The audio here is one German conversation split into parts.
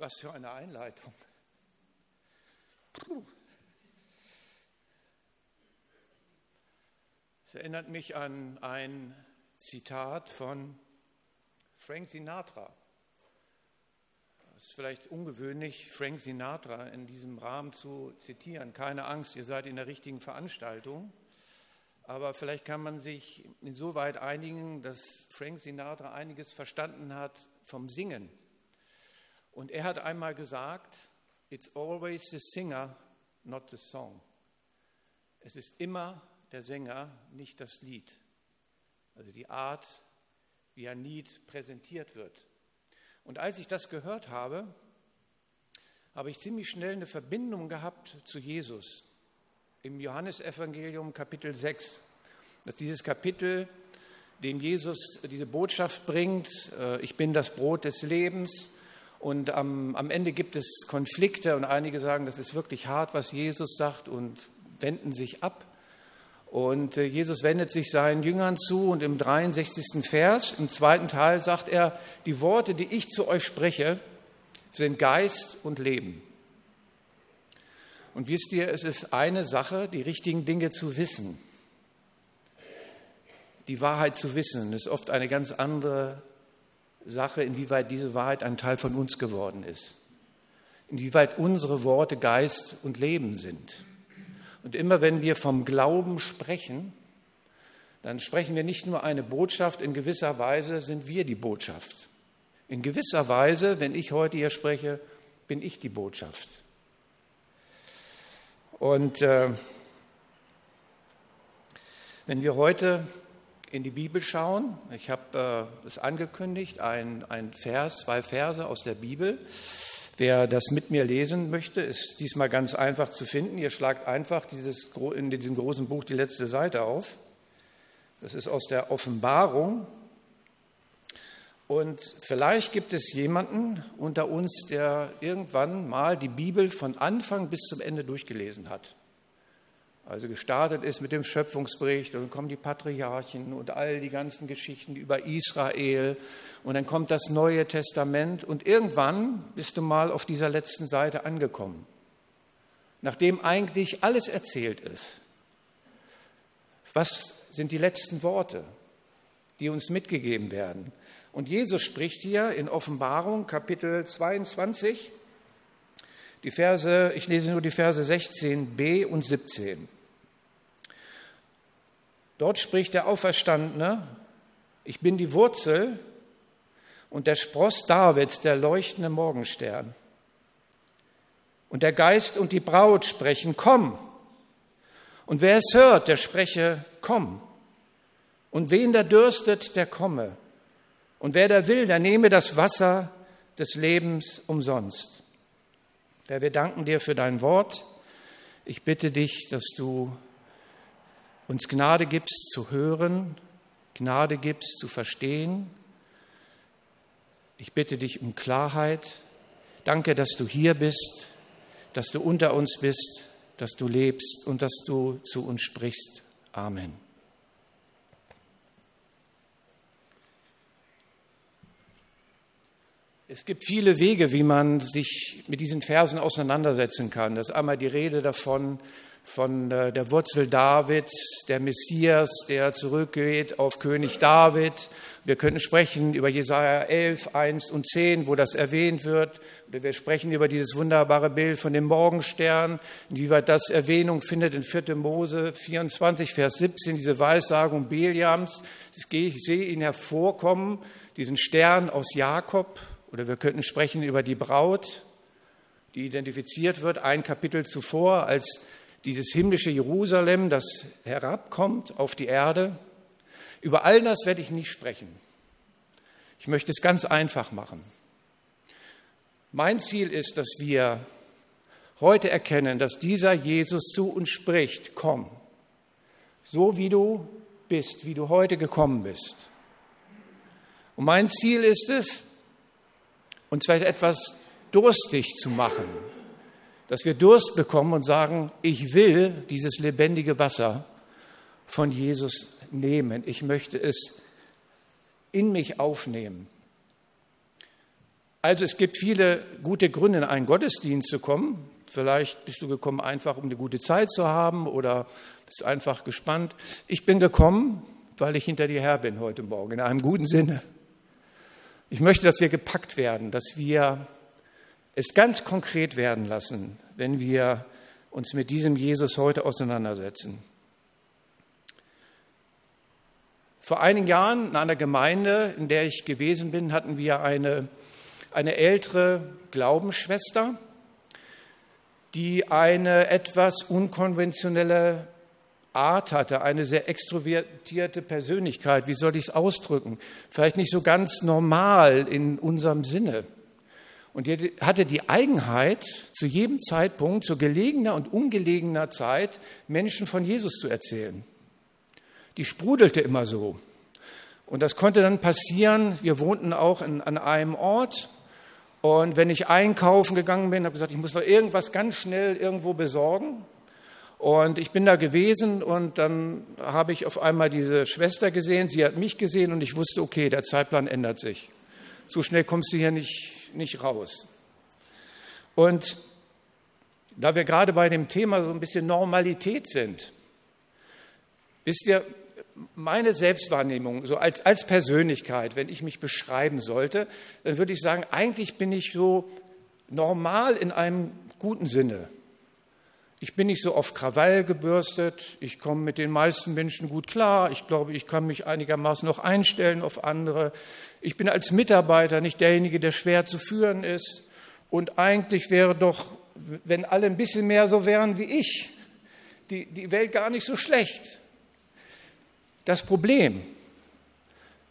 Was für eine Einleitung. Puh. Es erinnert mich an ein Zitat von Frank Sinatra. Es ist vielleicht ungewöhnlich, Frank Sinatra in diesem Rahmen zu zitieren. Keine Angst, ihr seid in der richtigen Veranstaltung. Aber vielleicht kann man sich insoweit einigen, dass Frank Sinatra einiges verstanden hat vom Singen. Und er hat einmal gesagt, It's always the singer, not the song. Es ist immer der Sänger, nicht das Lied. Also die Art, wie ein Lied präsentiert wird. Und als ich das gehört habe, habe ich ziemlich schnell eine Verbindung gehabt zu Jesus. Im Johannesevangelium Kapitel 6. Das ist dieses Kapitel, dem Jesus diese Botschaft bringt, äh, ich bin das Brot des Lebens. Und am, am Ende gibt es Konflikte und einige sagen, das ist wirklich hart, was Jesus sagt und wenden sich ab. Und äh, Jesus wendet sich seinen Jüngern zu und im 63. Vers, im zweiten Teil, sagt er, die Worte, die ich zu euch spreche, sind Geist und Leben. Und wisst ihr, es ist eine Sache, die richtigen Dinge zu wissen. Die Wahrheit zu wissen ist oft eine ganz andere Sache, inwieweit diese Wahrheit ein Teil von uns geworden ist. Inwieweit unsere Worte Geist und Leben sind. Und immer wenn wir vom Glauben sprechen, dann sprechen wir nicht nur eine Botschaft, in gewisser Weise sind wir die Botschaft. In gewisser Weise, wenn ich heute hier spreche, bin ich die Botschaft. Und äh, wenn wir heute in die Bibel schauen, ich habe äh, es angekündigt, ein, ein Vers, zwei Verse aus der Bibel, Wer das mit mir lesen möchte, ist diesmal ganz einfach zu finden. Ihr schlagt einfach dieses, in diesem großen Buch die letzte Seite auf. Das ist aus der Offenbarung. Und vielleicht gibt es jemanden unter uns, der irgendwann mal die Bibel von Anfang bis zum Ende durchgelesen hat. Also gestartet ist mit dem Schöpfungsbericht und dann kommen die Patriarchen und all die ganzen Geschichten über Israel und dann kommt das Neue Testament und irgendwann bist du mal auf dieser letzten Seite angekommen, nachdem eigentlich alles erzählt ist. Was sind die letzten Worte, die uns mitgegeben werden? Und Jesus spricht hier in Offenbarung Kapitel 22, die Verse, ich lese nur die Verse 16b und 17. Dort spricht der Auferstandene, ich bin die Wurzel und der Spross Davids, der leuchtende Morgenstern. Und der Geist und die Braut sprechen, komm. Und wer es hört, der spreche, komm. Und wen der dürstet, der komme. Und wer da will, der nehme das Wasser des Lebens umsonst. Herr, wir danken dir für dein Wort. Ich bitte dich, dass du uns Gnade gibst zu hören, Gnade gibst zu verstehen. Ich bitte dich um Klarheit. Danke, dass du hier bist, dass du unter uns bist, dass du lebst und dass du zu uns sprichst. Amen. Es gibt viele Wege, wie man sich mit diesen Versen auseinandersetzen kann. Das ist einmal die Rede davon, von äh, der Wurzel Davids, der Messias, der zurückgeht auf König David. Wir könnten sprechen über Jesaja 11, 1 und 10, wo das erwähnt wird. Oder wir sprechen über dieses wunderbare Bild von dem Morgenstern, inwieweit das Erwähnung findet in 4. Mose 24, Vers 17, diese Weissagung Beliams. Ich sehe ihn hervorkommen, diesen Stern aus Jakob. Oder wir könnten sprechen über die Braut, die identifiziert wird, ein Kapitel zuvor als dieses himmlische Jerusalem, das herabkommt auf die Erde. Über all das werde ich nicht sprechen. Ich möchte es ganz einfach machen. Mein Ziel ist, dass wir heute erkennen, dass dieser Jesus zu uns spricht, komm, so wie du bist, wie du heute gekommen bist. Und mein Ziel ist es, uns vielleicht etwas durstig zu machen, dass wir Durst bekommen und sagen, ich will dieses lebendige Wasser von Jesus nehmen. Ich möchte es in mich aufnehmen. Also es gibt viele gute Gründe, in einen Gottesdienst zu kommen. Vielleicht bist du gekommen, einfach um eine gute Zeit zu haben oder bist einfach gespannt. Ich bin gekommen, weil ich hinter dir her bin heute Morgen, in einem guten Sinne. Ich möchte, dass wir gepackt werden, dass wir es ganz konkret werden lassen, wenn wir uns mit diesem Jesus heute auseinandersetzen. Vor einigen Jahren in einer Gemeinde, in der ich gewesen bin, hatten wir eine, eine ältere Glaubensschwester, die eine etwas unkonventionelle Art hatte, eine sehr extrovertierte Persönlichkeit. Wie soll ich es ausdrücken? Vielleicht nicht so ganz normal in unserem Sinne. Und die hatte die Eigenheit, zu jedem Zeitpunkt, zu gelegener und ungelegener Zeit Menschen von Jesus zu erzählen. Die sprudelte immer so. Und das konnte dann passieren. Wir wohnten auch in, an einem Ort. Und wenn ich einkaufen gegangen bin, habe ich gesagt, ich muss noch irgendwas ganz schnell irgendwo besorgen. Und ich bin da gewesen und dann habe ich auf einmal diese Schwester gesehen, sie hat mich gesehen und ich wusste, okay, der Zeitplan ändert sich. So schnell kommst du hier nicht, nicht raus. Und da wir gerade bei dem Thema so ein bisschen Normalität sind, wisst ihr, meine Selbstwahrnehmung, so als, als Persönlichkeit, wenn ich mich beschreiben sollte, dann würde ich sagen, eigentlich bin ich so normal in einem guten Sinne. Ich bin nicht so auf Krawall gebürstet. Ich komme mit den meisten Menschen gut klar. Ich glaube, ich kann mich einigermaßen noch einstellen auf andere. Ich bin als Mitarbeiter nicht derjenige, der schwer zu führen ist. Und eigentlich wäre doch, wenn alle ein bisschen mehr so wären wie ich, die, die Welt gar nicht so schlecht. Das Problem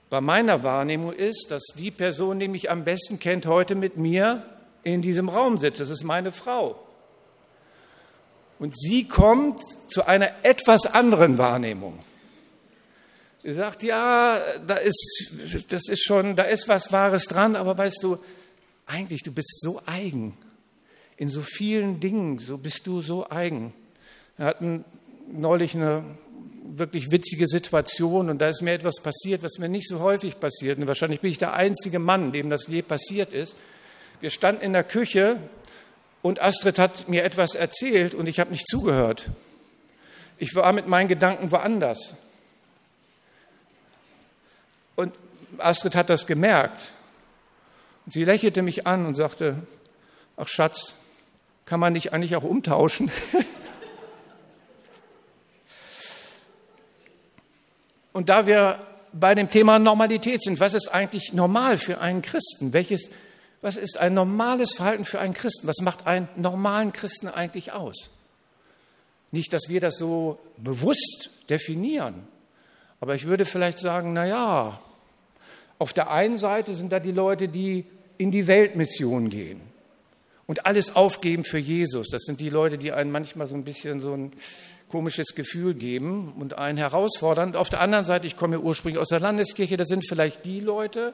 bei meiner Wahrnehmung ist, dass die Person, die mich am besten kennt, heute mit mir in diesem Raum sitzt. Das ist meine Frau. Und sie kommt zu einer etwas anderen Wahrnehmung. Sie sagt, ja, da ist, das ist schon, da ist was Wahres dran, aber weißt du, eigentlich, du bist so eigen. In so vielen Dingen, so bist du so eigen. Wir hatten neulich eine wirklich witzige Situation und da ist mir etwas passiert, was mir nicht so häufig passiert. Und wahrscheinlich bin ich der einzige Mann, dem das je passiert ist. Wir standen in der Küche und Astrid hat mir etwas erzählt und ich habe nicht zugehört. Ich war mit meinen Gedanken woanders. Und Astrid hat das gemerkt. Und sie lächelte mich an und sagte, ach Schatz, kann man dich eigentlich auch umtauschen? und da wir bei dem Thema Normalität sind, was ist eigentlich normal für einen Christen? Welches was ist ein normales Verhalten für einen Christen? Was macht einen normalen Christen eigentlich aus? Nicht, dass wir das so bewusst definieren, aber ich würde vielleicht sagen, na ja, auf der einen Seite sind da die Leute, die in die Weltmission gehen und alles aufgeben für Jesus. Das sind die Leute, die einen manchmal so ein bisschen so ein komisches Gefühl geben und einen herausfordern. Auf der anderen Seite, ich komme ja ursprünglich aus der Landeskirche, das sind vielleicht die Leute,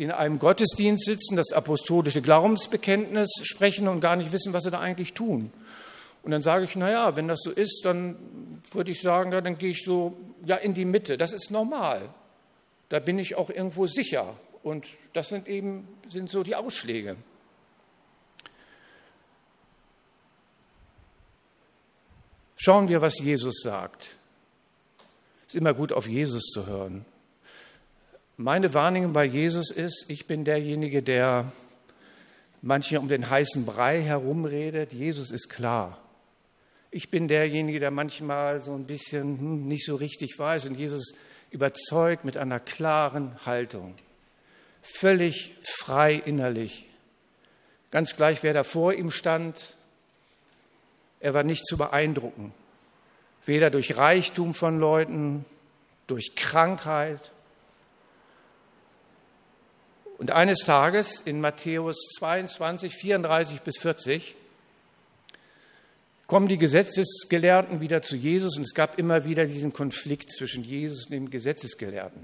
die in einem Gottesdienst sitzen, das apostolische Glaubensbekenntnis sprechen und gar nicht wissen, was sie da eigentlich tun. Und dann sage ich, na ja, wenn das so ist, dann würde ich sagen, ja, dann gehe ich so ja in die Mitte. Das ist normal. Da bin ich auch irgendwo sicher. Und das sind eben sind so die Ausschläge. Schauen wir, was Jesus sagt. Es ist immer gut, auf Jesus zu hören. Meine Wahrnehmung bei Jesus ist, ich bin derjenige, der manche um den heißen Brei herumredet. Jesus ist klar. Ich bin derjenige, der manchmal so ein bisschen hm, nicht so richtig weiß und Jesus überzeugt mit einer klaren Haltung. Völlig frei innerlich. Ganz gleich, wer da vor ihm stand, er war nicht zu beeindrucken. Weder durch Reichtum von Leuten, durch Krankheit, und eines Tages in Matthäus 22, 34 bis 40 kommen die Gesetzesgelehrten wieder zu Jesus und es gab immer wieder diesen Konflikt zwischen Jesus und dem Gesetzesgelehrten.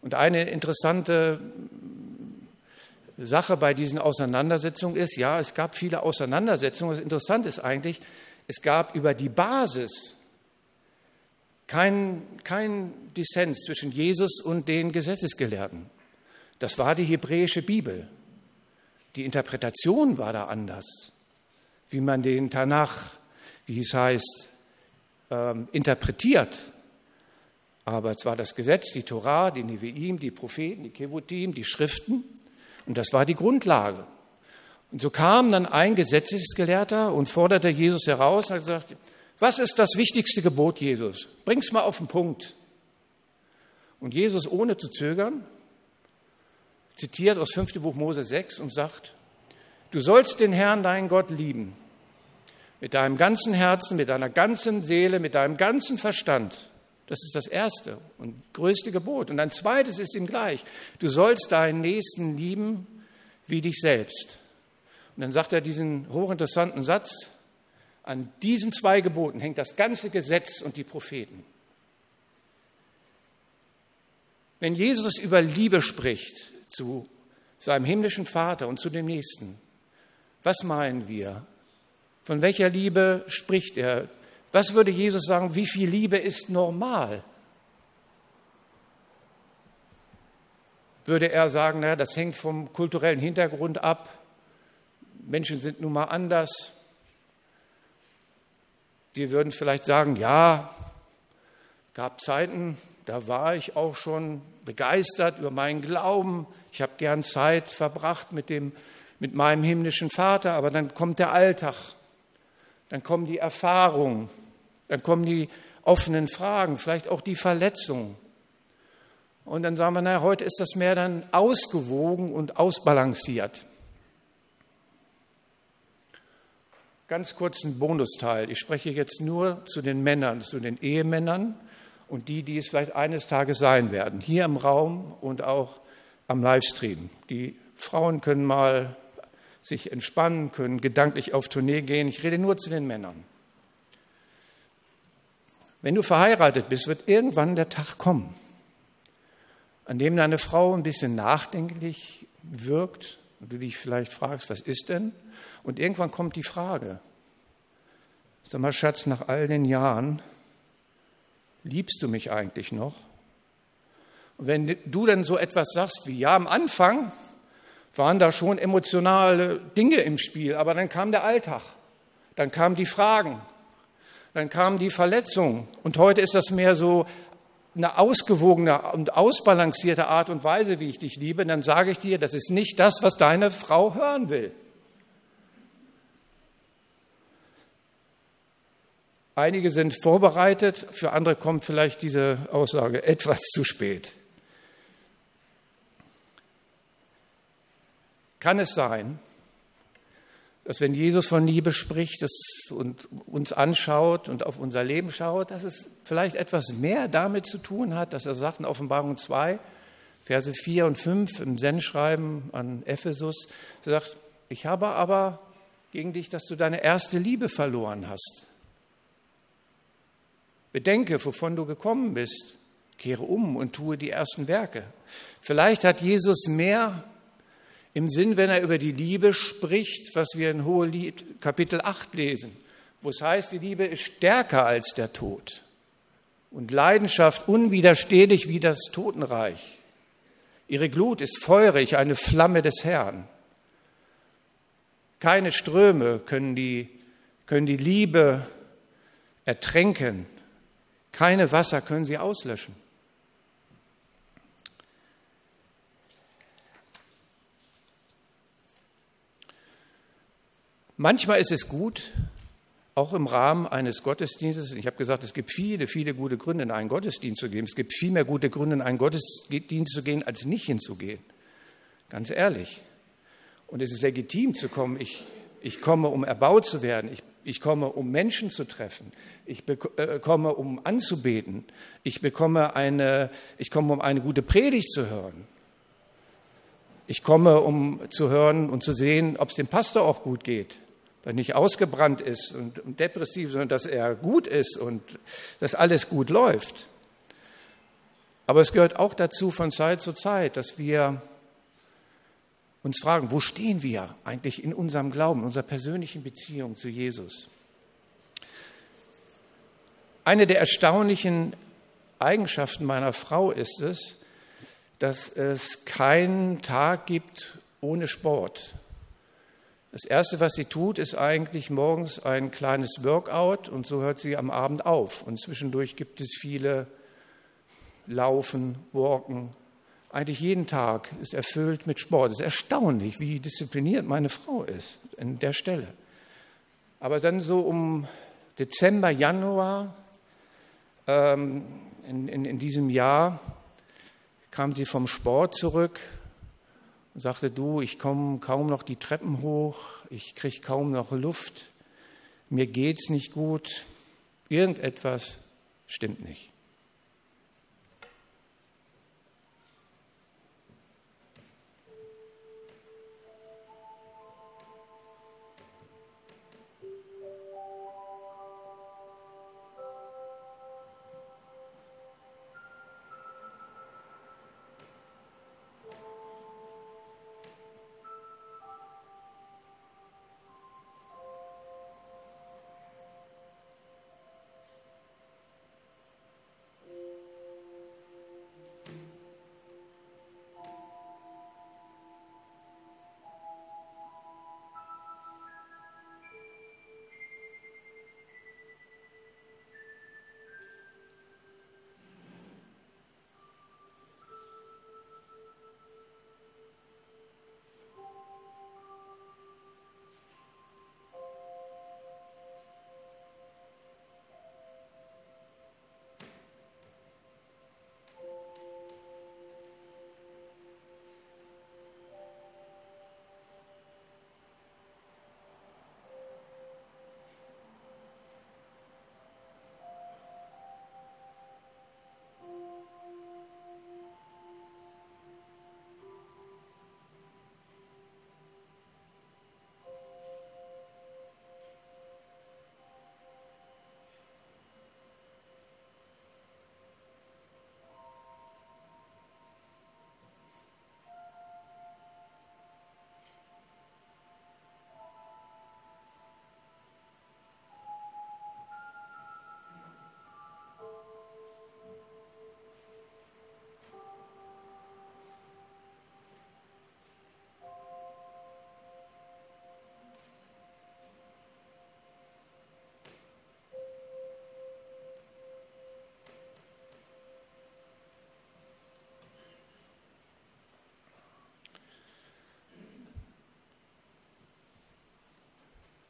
Und eine interessante Sache bei diesen Auseinandersetzungen ist, ja, es gab viele Auseinandersetzungen. Was interessant ist eigentlich, es gab über die Basis keinen kein Dissens zwischen Jesus und den Gesetzesgelehrten. Das war die hebräische Bibel. Die Interpretation war da anders, wie man den Tanach, wie es heißt, ähm, interpretiert. Aber es war das Gesetz, die Torah, die Neviim, die Propheten, die Kevutim, die Schriften. Und das war die Grundlage. Und so kam dann ein Gesetzesgelehrter und forderte Jesus heraus und hat gesagt, was ist das wichtigste Gebot Jesus? Bring's mal auf den Punkt. Und Jesus, ohne zu zögern, zitiert aus 5. Buch Mose 6 und sagt, du sollst den Herrn, deinen Gott, lieben. Mit deinem ganzen Herzen, mit deiner ganzen Seele, mit deinem ganzen Verstand. Das ist das erste und größte Gebot. Und ein zweites ist ihm gleich. Du sollst deinen Nächsten lieben wie dich selbst. Und dann sagt er diesen hochinteressanten Satz, an diesen zwei Geboten hängt das ganze Gesetz und die Propheten. Wenn Jesus über Liebe spricht zu seinem himmlischen Vater und zu dem Nächsten, was meinen wir? Von welcher Liebe spricht er? Was würde Jesus sagen, wie viel Liebe ist normal? Würde er sagen, naja, das hängt vom kulturellen Hintergrund ab, Menschen sind nun mal anders, die würden vielleicht sagen, ja, gab Zeiten, da war ich auch schon begeistert über meinen Glauben. Ich habe gern Zeit verbracht mit, dem, mit meinem himmlischen Vater, aber dann kommt der Alltag, dann kommen die Erfahrungen, dann kommen die offenen Fragen, vielleicht auch die Verletzungen. Und dann sagen wir, naja, heute ist das mehr dann ausgewogen und ausbalanciert. Ganz kurz ein Bonusteil. Ich spreche jetzt nur zu den Männern, zu den Ehemännern und die, die es vielleicht eines Tages sein werden, hier im Raum und auch am Livestream. Die Frauen können mal sich entspannen, können gedanklich auf Tournee gehen. Ich rede nur zu den Männern. Wenn du verheiratet bist, wird irgendwann der Tag kommen, an dem deine Frau ein bisschen nachdenklich wirkt und du dich vielleicht fragst, was ist denn? Und irgendwann kommt die Frage, sag mal, Schatz, nach all den Jahren, liebst du mich eigentlich noch? Und wenn du dann so etwas sagst wie, ja, am Anfang waren da schon emotionale Dinge im Spiel, aber dann kam der Alltag, dann kamen die Fragen, dann kamen die Verletzungen und heute ist das mehr so eine ausgewogene und ausbalancierte Art und Weise, wie ich dich liebe, dann sage ich dir, das ist nicht das, was deine Frau hören will. Einige sind vorbereitet, für andere kommt vielleicht diese Aussage etwas zu spät. Kann es sein, dass wenn Jesus von Liebe spricht und uns anschaut und auf unser Leben schaut, dass es vielleicht etwas mehr damit zu tun hat, dass er sagt in Offenbarung 2, Verse 4 und 5 im Sendschreiben an Ephesus, er sagt, ich habe aber gegen dich, dass du deine erste Liebe verloren hast. Bedenke, wovon du gekommen bist. Kehre um und tue die ersten Werke. Vielleicht hat Jesus mehr im Sinn, wenn er über die Liebe spricht, was wir in Hohelied Kapitel 8 lesen, wo es heißt, die Liebe ist stärker als der Tod und Leidenschaft unwiderstehlich wie das Totenreich. Ihre Glut ist feurig, eine Flamme des Herrn. Keine Ströme können die, können die Liebe ertränken. Keine Wasser können sie auslöschen. Manchmal ist es gut, auch im Rahmen eines Gottesdienstes, ich habe gesagt, es gibt viele, viele gute Gründe, in einen Gottesdienst zu gehen. Es gibt viel mehr gute Gründe, in einen Gottesdienst zu gehen, als nicht hinzugehen. Ganz ehrlich. Und es ist legitim zu kommen. Ich, ich komme, um erbaut zu werden. Ich ich komme, um Menschen zu treffen. Ich äh, komme, um anzubeten. Ich bekomme eine, ich komme, um eine gute Predigt zu hören. Ich komme, um zu hören und zu sehen, ob es dem Pastor auch gut geht. Er nicht ausgebrannt ist und depressiv, sondern dass er gut ist und dass alles gut läuft. Aber es gehört auch dazu von Zeit zu Zeit, dass wir uns fragen, wo stehen wir eigentlich in unserem Glauben, in unserer persönlichen Beziehung zu Jesus? Eine der erstaunlichen Eigenschaften meiner Frau ist es, dass es keinen Tag gibt ohne Sport. Das Erste, was sie tut, ist eigentlich morgens ein kleines Workout und so hört sie am Abend auf. Und zwischendurch gibt es viele Laufen, Walken. Eigentlich jeden Tag ist erfüllt mit Sport. Es ist erstaunlich, wie diszipliniert meine Frau ist an der Stelle. Aber dann so um Dezember, Januar ähm, in, in, in diesem Jahr kam sie vom Sport zurück und sagte, du, ich komme kaum noch die Treppen hoch, ich kriege kaum noch Luft, mir geht's nicht gut, irgendetwas stimmt nicht.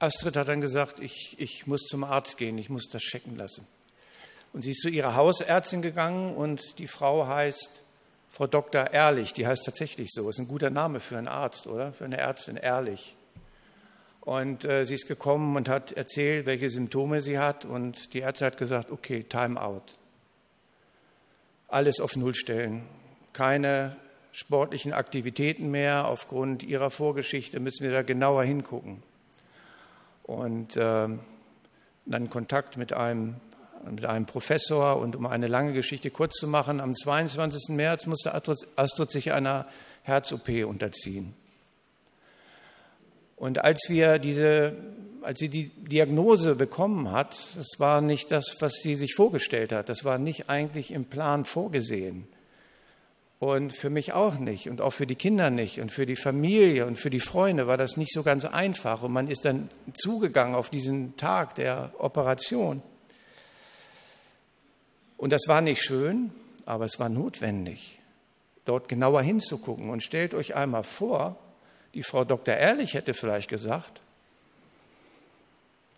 Astrid hat dann gesagt, ich, ich muss zum Arzt gehen, ich muss das checken lassen. Und sie ist zu ihrer Hausärztin gegangen und die Frau heißt Frau Dr. Ehrlich, die heißt tatsächlich so. Ist ein guter Name für einen Arzt, oder? Für eine Ärztin, Ehrlich. Und äh, sie ist gekommen und hat erzählt, welche Symptome sie hat. Und die Ärztin hat gesagt, okay, time out. Alles auf Null stellen. Keine sportlichen Aktivitäten mehr. Aufgrund ihrer Vorgeschichte müssen wir da genauer hingucken und äh, dann Kontakt mit einem, mit einem Professor. Und um eine lange Geschichte kurz zu machen, am 22. März musste Astrid sich einer Herz-OP unterziehen. Und als wir diese, als sie die Diagnose bekommen hat, das war nicht das, was sie sich vorgestellt hat. Das war nicht eigentlich im Plan vorgesehen. Und für mich auch nicht und auch für die Kinder nicht und für die Familie und für die Freunde war das nicht so ganz einfach. Und man ist dann zugegangen auf diesen Tag der Operation. Und das war nicht schön, aber es war notwendig, dort genauer hinzugucken. Und stellt euch einmal vor, die Frau Dr. Ehrlich hätte vielleicht gesagt,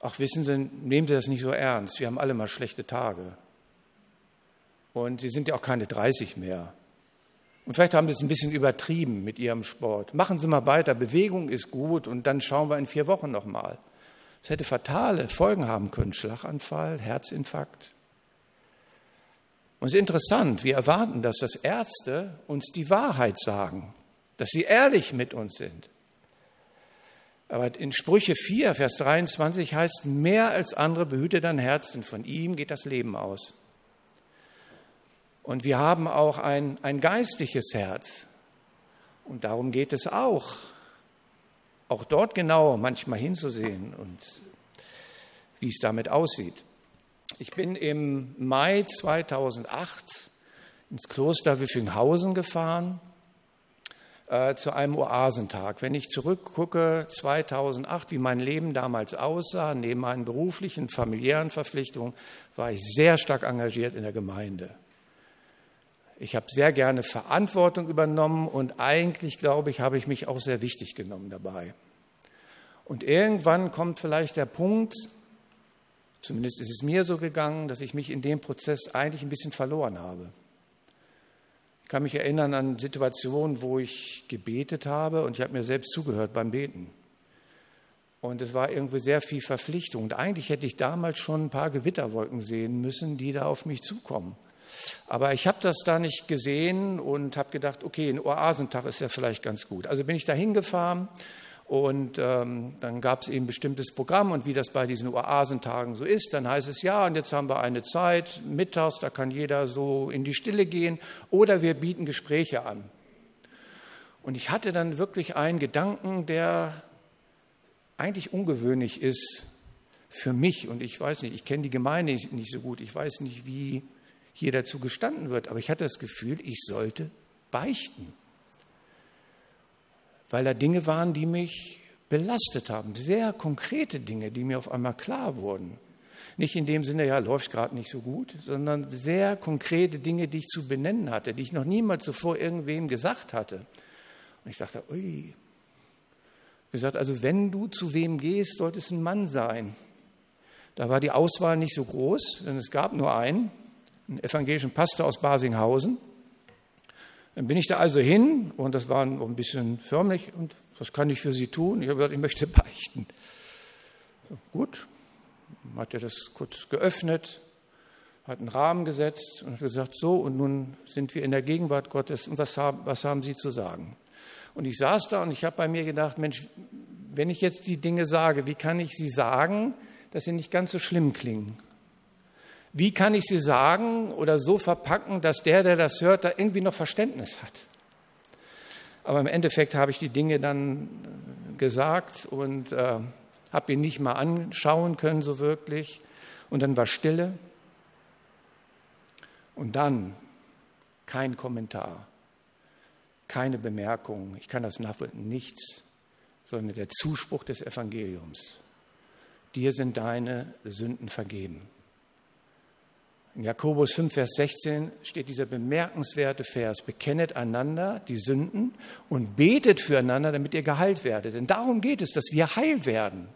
ach wissen Sie, nehmen Sie das nicht so ernst, wir haben alle mal schlechte Tage. Und Sie sind ja auch keine 30 mehr. Und vielleicht haben Sie es ein bisschen übertrieben mit Ihrem Sport. Machen Sie mal weiter, Bewegung ist gut und dann schauen wir in vier Wochen nochmal. Es hätte fatale Folgen haben können, Schlaganfall, Herzinfarkt. Und es ist interessant, wir erwarten, dass das Ärzte uns die Wahrheit sagen, dass sie ehrlich mit uns sind. Aber in Sprüche 4, Vers 23 heißt, mehr als andere behüte dein Herz, denn von ihm geht das Leben aus. Und wir haben auch ein, ein geistliches Herz. Und darum geht es auch. Auch dort genau manchmal hinzusehen und wie es damit aussieht. Ich bin im Mai 2008 ins Kloster Wiffinghausen gefahren. äh, zu einem Oasentag. Wenn ich zurückgucke, 2008, wie mein Leben damals aussah, neben meinen beruflichen, familiären Verpflichtungen, war ich sehr stark engagiert in der Gemeinde. Ich habe sehr gerne Verantwortung übernommen und eigentlich, glaube ich, habe ich mich auch sehr wichtig genommen dabei. Und irgendwann kommt vielleicht der Punkt, zumindest ist es mir so gegangen, dass ich mich in dem Prozess eigentlich ein bisschen verloren habe. Ich kann mich erinnern an Situationen, wo ich gebetet habe und ich habe mir selbst zugehört beim Beten. Und es war irgendwie sehr viel Verpflichtung. Und eigentlich hätte ich damals schon ein paar Gewitterwolken sehen müssen, die da auf mich zukommen. Aber ich habe das da nicht gesehen und habe gedacht, okay, ein Oasentag ist ja vielleicht ganz gut. Also bin ich da hingefahren und ähm, dann gab es eben ein bestimmtes Programm und wie das bei diesen Oasentagen so ist, dann heißt es ja, und jetzt haben wir eine Zeit mittags, da kann jeder so in die Stille gehen oder wir bieten Gespräche an. Und ich hatte dann wirklich einen Gedanken, der eigentlich ungewöhnlich ist für mich. Und ich weiß nicht, ich kenne die Gemeinde nicht so gut, ich weiß nicht, wie hier dazu gestanden wird. Aber ich hatte das Gefühl, ich sollte beichten. Weil da Dinge waren, die mich belastet haben. Sehr konkrete Dinge, die mir auf einmal klar wurden. Nicht in dem Sinne, ja, läuft gerade nicht so gut, sondern sehr konkrete Dinge, die ich zu benennen hatte, die ich noch niemals zuvor irgendwem gesagt hatte. Und ich dachte, ui. Gesagt, also wenn du zu wem gehst, sollte es ein Mann sein. Da war die Auswahl nicht so groß, denn es gab nur einen einen evangelischen Pastor aus Basinghausen. Dann bin ich da also hin und das war ein bisschen förmlich und was kann ich für Sie tun? Ich habe gesagt, ich möchte beichten. Gut, hat er das kurz geöffnet, hat einen Rahmen gesetzt und hat gesagt, so und nun sind wir in der Gegenwart Gottes und was haben, was haben Sie zu sagen? Und ich saß da und ich habe bei mir gedacht, Mensch, wenn ich jetzt die Dinge sage, wie kann ich sie sagen, dass sie nicht ganz so schlimm klingen? Wie kann ich sie sagen oder so verpacken, dass der, der das hört, da irgendwie noch Verständnis hat. Aber im Endeffekt habe ich die Dinge dann äh, gesagt und äh, habe ihn nicht mal anschauen können so wirklich. Und dann war Stille. Und dann kein Kommentar, keine Bemerkung. Ich kann das nachvollziehen, nichts, sondern der Zuspruch des Evangeliums. Dir sind deine Sünden vergeben. In Jakobus 5, Vers 16 steht dieser bemerkenswerte Vers, bekennet einander die Sünden und betet füreinander, damit ihr geheilt werdet. Denn darum geht es, dass wir heil werden.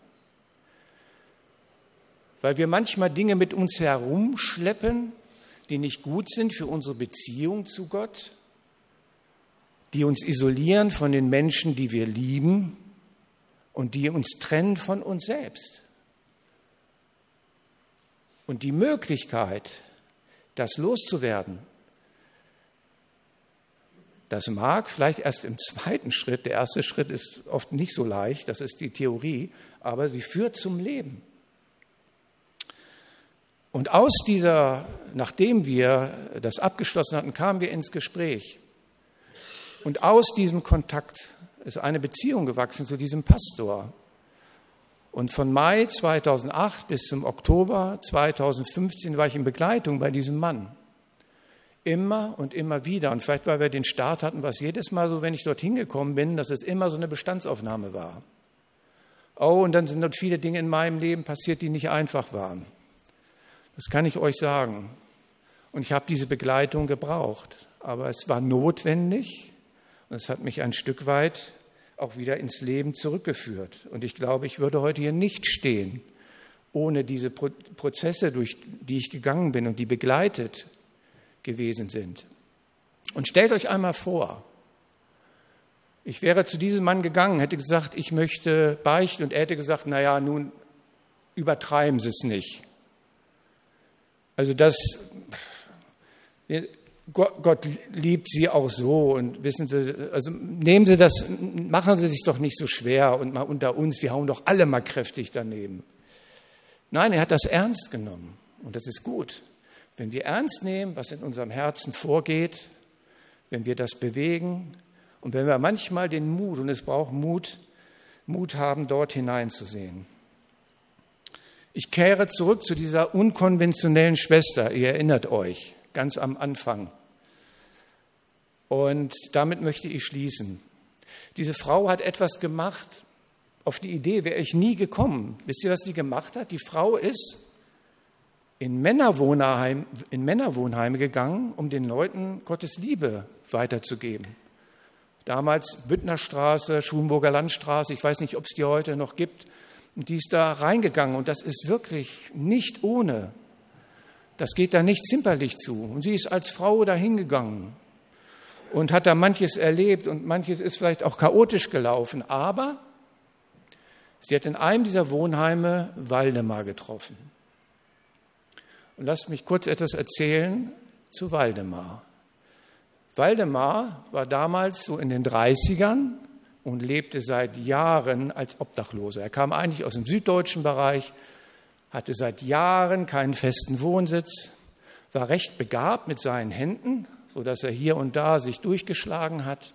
Weil wir manchmal Dinge mit uns herumschleppen, die nicht gut sind für unsere Beziehung zu Gott, die uns isolieren von den Menschen, die wir lieben und die uns trennen von uns selbst. Und die Möglichkeit, das loszuwerden. Das mag vielleicht erst im zweiten Schritt, der erste Schritt ist oft nicht so leicht, das ist die Theorie, aber sie führt zum Leben. Und aus dieser, nachdem wir das abgeschlossen hatten, kamen wir ins Gespräch. Und aus diesem Kontakt ist eine Beziehung gewachsen zu diesem Pastor. Und von Mai 2008 bis zum Oktober 2015 war ich in Begleitung bei diesem Mann. Immer und immer wieder. Und vielleicht, weil wir den Start hatten, war es jedes Mal so, wenn ich dorthin gekommen bin, dass es immer so eine Bestandsaufnahme war. Oh, und dann sind dort viele Dinge in meinem Leben passiert, die nicht einfach waren. Das kann ich euch sagen. Und ich habe diese Begleitung gebraucht. Aber es war notwendig und es hat mich ein Stück weit auch wieder ins Leben zurückgeführt. Und ich glaube, ich würde heute hier nicht stehen, ohne diese Prozesse, durch die ich gegangen bin und die begleitet gewesen sind. Und stellt euch einmal vor, ich wäre zu diesem Mann gegangen, hätte gesagt, ich möchte beichten und er hätte gesagt, na ja, nun übertreiben Sie es nicht. Also das, Gott, liebt sie auch so und wissen Sie, also nehmen Sie das, machen Sie sich doch nicht so schwer und mal unter uns, wir hauen doch alle mal kräftig daneben. Nein, er hat das ernst genommen und das ist gut. Wenn wir ernst nehmen, was in unserem Herzen vorgeht, wenn wir das bewegen und wenn wir manchmal den Mut, und es braucht Mut, Mut haben, dort hineinzusehen. Ich kehre zurück zu dieser unkonventionellen Schwester, ihr erinnert euch, ganz am Anfang. Und damit möchte ich schließen. Diese Frau hat etwas gemacht, auf die Idee wäre ich nie gekommen. Wisst ihr, was sie gemacht hat? Die Frau ist in, Männerwohnheim, in Männerwohnheime gegangen, um den Leuten Gottes Liebe weiterzugeben. Damals Büttnerstraße, Schulenburger Landstraße, ich weiß nicht, ob es die heute noch gibt. Und die ist da reingegangen und das ist wirklich nicht ohne. Das geht da nicht zimperlich zu. Und sie ist als Frau da hingegangen und hat da manches erlebt und manches ist vielleicht auch chaotisch gelaufen. Aber sie hat in einem dieser Wohnheime Waldemar getroffen. Und lasst mich kurz etwas erzählen zu Waldemar. Waldemar war damals so in den 30ern und lebte seit Jahren als Obdachloser. Er kam eigentlich aus dem süddeutschen Bereich, hatte seit Jahren keinen festen Wohnsitz, war recht begabt mit seinen Händen, so dass er hier und da sich durchgeschlagen hat.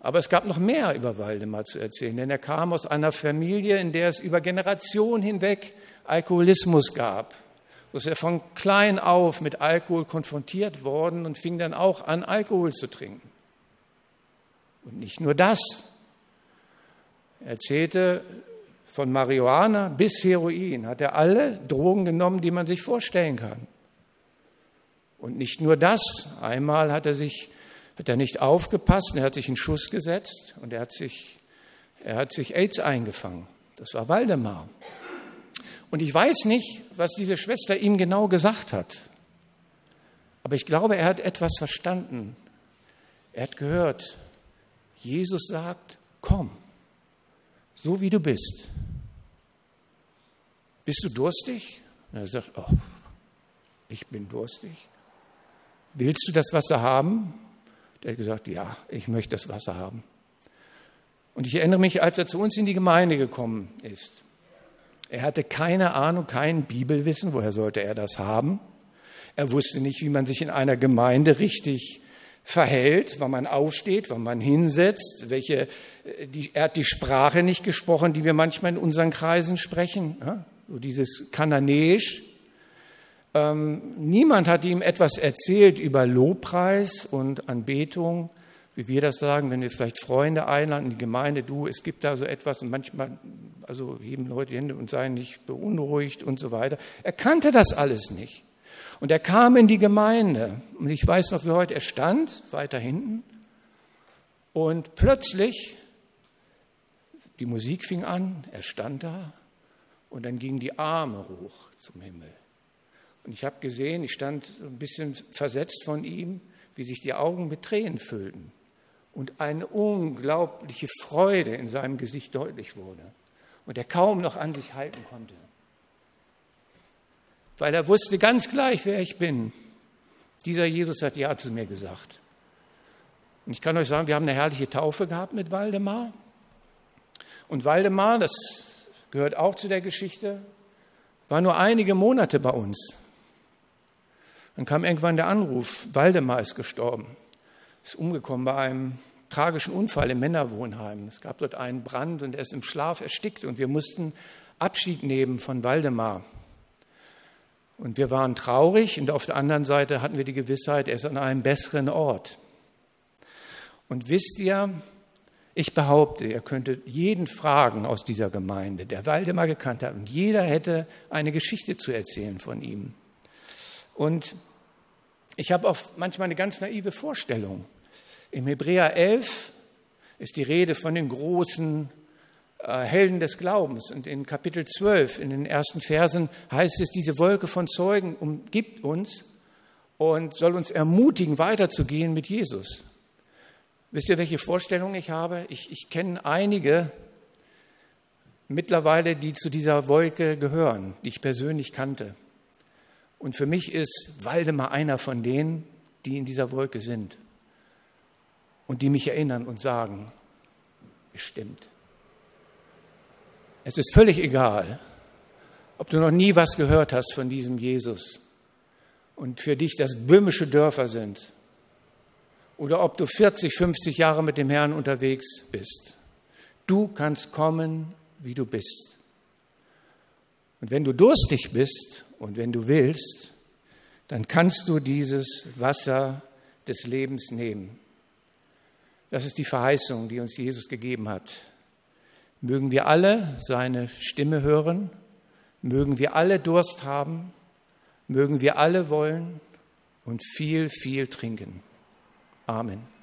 Aber es gab noch mehr über Waldemar zu erzählen, denn er kam aus einer Familie, in der es über Generationen hinweg Alkoholismus gab. So ist er von klein auf mit Alkohol konfrontiert worden und fing dann auch an, Alkohol zu trinken. Und nicht nur das. Er erzählte von Marihuana bis Heroin, hat er alle Drogen genommen, die man sich vorstellen kann. Und nicht nur das. Einmal hat er sich, hat er nicht aufgepasst, er hat sich einen Schuss gesetzt und er hat sich, er hat sich AIDS eingefangen. Das war Waldemar. Und ich weiß nicht, was diese Schwester ihm genau gesagt hat. Aber ich glaube, er hat etwas verstanden. Er hat gehört, Jesus sagt, komm, so wie du bist. Bist du durstig? Und er sagt, oh, ich bin durstig. Willst du das Wasser haben? Der hat gesagt, ja, ich möchte das Wasser haben. Und ich erinnere mich, als er zu uns in die Gemeinde gekommen ist. Er hatte keine Ahnung, kein Bibelwissen, woher sollte er das haben? Er wusste nicht, wie man sich in einer Gemeinde richtig verhält, wann man aufsteht, wann man hinsetzt, welche, äh, die, er hat die Sprache nicht gesprochen, die wir manchmal in unseren Kreisen sprechen, ja? so dieses Kananäisch. Ähm, niemand hat ihm etwas erzählt über Lobpreis und Anbetung, wie wir das sagen, wenn wir vielleicht Freunde einladen in die Gemeinde, du, es gibt da so etwas und manchmal, also heben Leute die Hände und seien nicht beunruhigt und so weiter. Er kannte das alles nicht. Und er kam in die Gemeinde. Und ich weiß noch wie heute, er stand weiter hinten. Und plötzlich, die Musik fing an, er stand da. Und dann gingen die Arme hoch zum Himmel. Und ich habe gesehen, ich stand ein bisschen versetzt von ihm, wie sich die Augen mit Tränen füllten. Und eine unglaubliche Freude in seinem Gesicht deutlich wurde. Und er kaum noch an sich halten konnte weil er wusste ganz gleich, wer ich bin. Dieser Jesus hat Ja zu mir gesagt. Und ich kann euch sagen, wir haben eine herrliche Taufe gehabt mit Waldemar. Und Waldemar, das gehört auch zu der Geschichte, war nur einige Monate bei uns. Dann kam irgendwann der Anruf, Waldemar ist gestorben, ist umgekommen bei einem tragischen Unfall im Männerwohnheim. Es gab dort einen Brand und er ist im Schlaf erstickt und wir mussten Abschied nehmen von Waldemar. Und wir waren traurig und auf der anderen Seite hatten wir die Gewissheit, er ist an einem besseren Ort. Und wisst ihr, ich behaupte, ihr könntet jeden fragen aus dieser Gemeinde, der Waldemar gekannt hat, und jeder hätte eine Geschichte zu erzählen von ihm. Und ich habe auch manchmal eine ganz naive Vorstellung. Im Hebräer 11 ist die Rede von den großen äh, Helden des Glaubens. Und in Kapitel 12, in den ersten Versen, heißt es, diese Wolke von Zeugen umgibt uns und soll uns ermutigen, weiterzugehen mit Jesus. Wisst ihr, welche Vorstellung ich habe? Ich, ich kenne einige mittlerweile, die zu dieser Wolke gehören, die ich persönlich kannte. Und für mich ist Waldemar einer von denen, die in dieser Wolke sind und die mich erinnern und sagen, es stimmt. Es ist völlig egal, ob du noch nie was gehört hast von diesem Jesus und für dich das böhmische Dörfer sind oder ob du 40, 50 Jahre mit dem Herrn unterwegs bist. Du kannst kommen, wie du bist. Und wenn du durstig bist und wenn du willst, dann kannst du dieses Wasser des Lebens nehmen. Das ist die Verheißung, die uns Jesus gegeben hat. Mögen wir alle seine Stimme hören, mögen wir alle Durst haben, mögen wir alle wollen und viel, viel trinken. Amen.